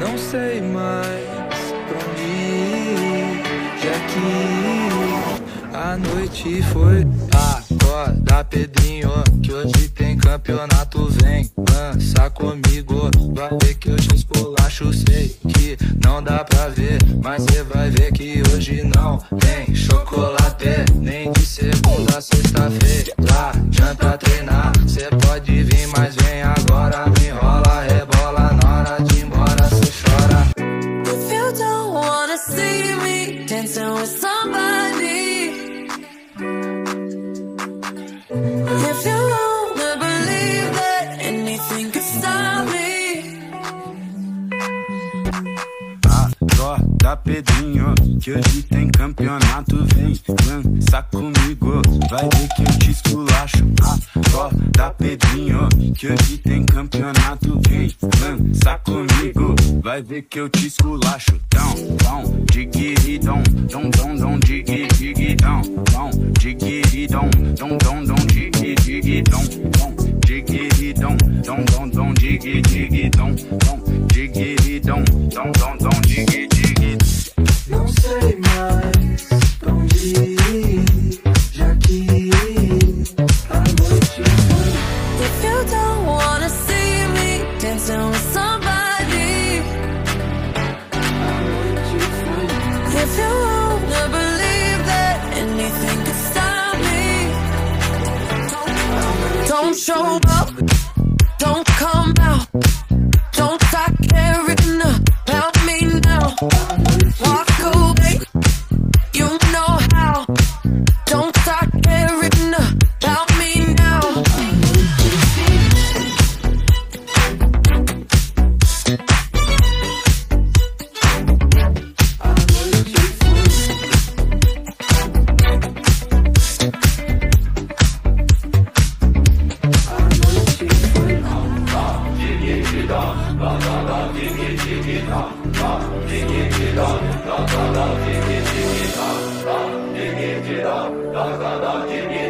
Não sei mais pra onde ir, já que a noite foi. Acorda, Pedrinho, que hoje tem campeonato. Vem dança comigo, vai ver que eu te esculacho. Sei que não dá pra ver, mas cê vai ver que hoje não tem chocolate. Nem de segunda a sexta-feira, adianta treinar. Cê pode vir, Acorda, Pedrinho, que hoje tem campeonato. Vem dança comigo, vai ver que eu te esculacho. Acorda, Pedrinho, que hoje tem campeonato. Vem dança comigo, vai ver que eu te esculacho. Dão, dão, diguiridão, digui, digidão. Dom, diguiridão, dom, dom, dom, digui, digidão. Dom, diguiridão, dom, dom, dom, digui, digidão. Dom, diguiridão, dom, dom, dom, show up. 大大大大大大大大大大大大大大大大大大